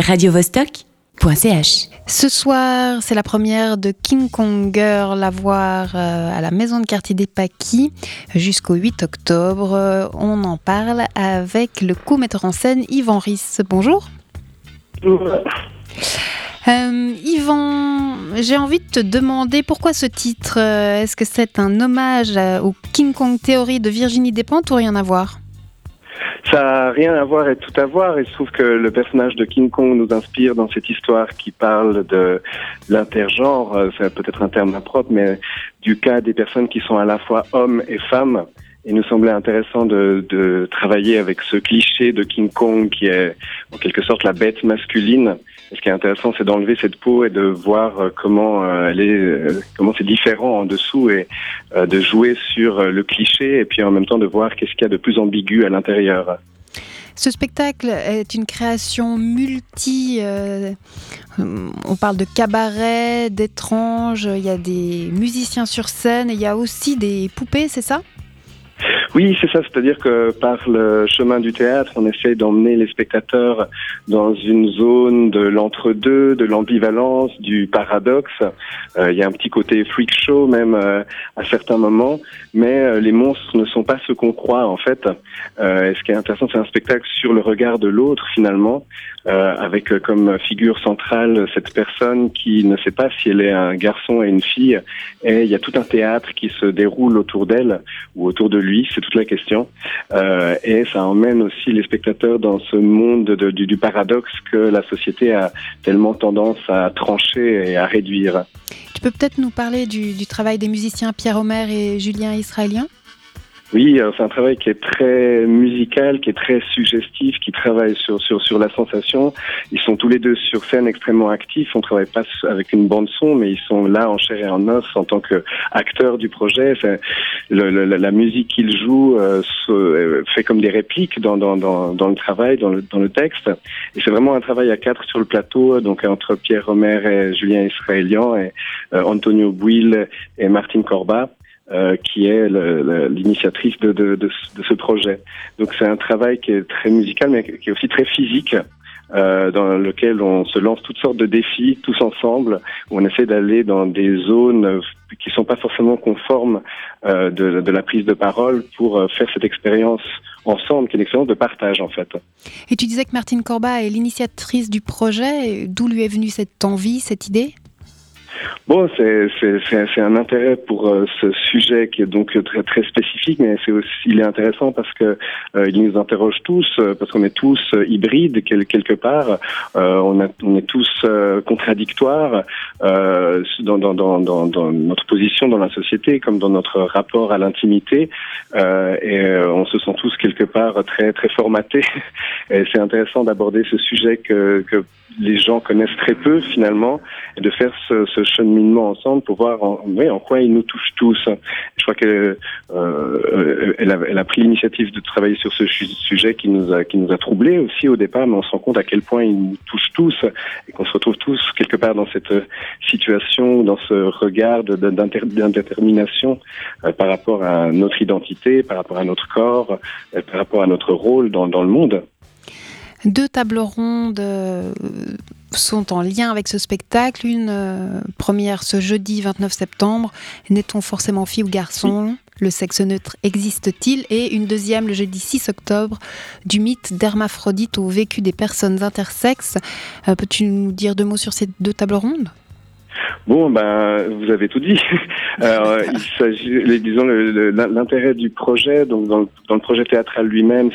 radiovostok.ch. Ce soir, c'est la première de King Kong Girl à voir euh, à la maison de quartier des Paquis jusqu'au 8 octobre. Euh, On en parle avec le co-metteur en scène Yvan Riss. Bonjour. Euh, Yvan, j'ai envie de te demander pourquoi ce titre? Est-ce que c'est un hommage au King Kong Theory de Virginie Despentes ou rien à voir? Ça n'a rien à voir et tout à voir. Il se trouve que le personnage de King Kong nous inspire dans cette histoire qui parle de l'intergenre. Euh, C'est peut-être un terme impropre, mais du cas des personnes qui sont à la fois hommes et femmes. Il nous semblait intéressant de, travailler avec ce cliché de King Kong qui est en quelque sorte la bête masculine. Ce qui est intéressant, c'est d'enlever cette peau et de voir euh, comment euh, elle est, euh, comment c'est différent en dessous et de jouer sur le cliché et puis en même temps de voir qu'est-ce qu'il y a de plus ambigu à l'intérieur. Ce spectacle est une création multi. on parle de cabaret, d'étranges, il y a des musiciens sur scène et il y a aussi des poupées, c'est ça? Oui, c'est ça, c'est-à-dire que par le chemin du théâtre, on essaye d'emmener les spectateurs dans une zone de l'entre-deux, de l'ambivalence, du paradoxe. Euh, Il y a un petit côté freak show même euh, à certains moments, mais euh, les monstres ne sont pas ce qu'on croit en fait. Et ce qui est intéressant, c'est un spectacle sur le regard de l'autre finalement, avec comme figure centrale cette personne qui ne sait pas si elle est un garçon et une fille, et il y a tout un théâtre qui se déroule autour d'elle ou autour de lui, toute la question. Euh, et ça emmène aussi les spectateurs dans ce monde de- du, paradoxe que la société a tellement tendance à trancher et à réduire. Tu peux peut-être nous parler du, du travail des musiciens Pierre Homer et Julien Israélien? Oui, euh, c'est un travail qui est très musical, qui est très suggestif, qui travaille sur, sur, sur la sensation. Ils sont tous les deux sur scène extrêmement actifs. On travaille pas avec une bande son, mais ils sont là en chair et en os en tant qu'acteurs du projet. Le- le- la musique qu'ils jouent euh, se- euh, fait comme des répliques dans, dans, dans, dans le travail, dans le, dans le texte. Et c'est vraiment un travail à quatre sur le plateau, donc entre Pierre Romer et Julien Israélian et euh, Antonio Bouil et Martine Corbat euh, qui est l'initiatrice de, ce- projet. Donc c'est un travail qui est très musical, mais qui est aussi très physique. euh, dans lequel on se lance toutes sortes de défis tous ensemble, où on essaie d'aller dans des zones qui sont pas forcément conformes euh, de, la prise de parole pour faire cette expérience ensemble, qui est une expérience de partage en fait. Et tu disais que Martine Corbat est l'initiatrice du projet. D'où lui est venue cette envie, cette idée? Bon, c'est un intérêt pour euh, ce sujet qui est donc très très spécifique, mais c'est aussi il est intéressant parce que euh, il nous interroge tous, euh, parce qu'on est tous hybrides quel- quelque part, on, est tous contradictoires dans, dans, dans, dans, notre position dans la société, comme dans notre rapport à l'intimité, et on se sent tous quelque part très très formatés. Et c'est intéressant d'aborder ce sujet que, que les gens connaissent très peu finalement de faire ce cheminement ensemble pour voir en, en quoi il nous touche tous. Je crois qu'elle euh, elle a, pris l'initiative de travailler sur ce su- sujet qui nous a qui nous a troublés aussi au départ, mais on se rend compte à quel point il nous touche tous et qu'on se retrouve tous quelque part dans cette situation, dans ce regard d'indétermination euh, par rapport à notre identité, par rapport à notre corps, euh, par rapport à notre rôle dans, dans le monde. Deux tables rondes euh, sont en lien avec ce spectacle. Une euh, première ce jeudi 29 septembre, N'est-on forcément fille ou garçon? Le sexe neutre existe-t-il? Et une deuxième le jeudi 6 octobre, du mythe d'hermaphrodite au vécu des personnes intersexes. Euh, Peux-tu nous dire deux mots sur ces deux tables rondes? Bon, ben, vous avez tout dit. Alors, il s'agit, disons, l'intérêt du projet, donc dans le, projet théâtral lui-même,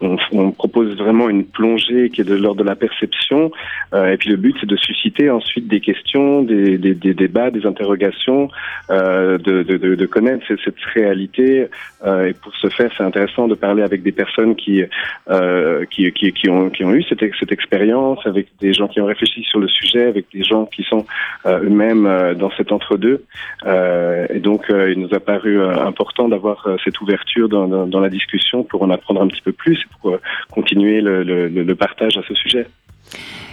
on, on propose vraiment une plongée qui est de l'ordre de la perception, euh, et puis le but, c'est de susciter ensuite des questions, des, débats, des interrogations, euh, de, connaître cette, réalité. euh, et pour ce faire, c'est intéressant de parler avec des personnes qui, euh, qui, qui, ont, eu cette, ex- cette expérience, avec des gens qui ont réfléchi sur le sujet, avec des gens qui sont euh, eux-mêmes euh, dans cet entre-deux. Euh, et donc, euh, il nous a paru euh, important d'avoir euh, cette ouverture dans, dans, dans la discussion pour en apprendre un petit peu plus et pour euh, continuer le, le, le partage à ce sujet.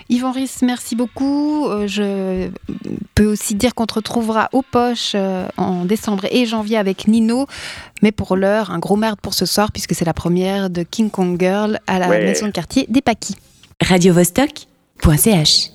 Yvan Riss, merci beaucoup. Euh, Je peux aussi dire qu'on te retrouvera aux poches euh, en décembre et janvier avec Nino. Mais pour l'heure, un gros merde pour ce soir puisque c'est la première de King Kong Girl à la Ouais. maison de quartier des Paquis. radiovostok.ch choc.ch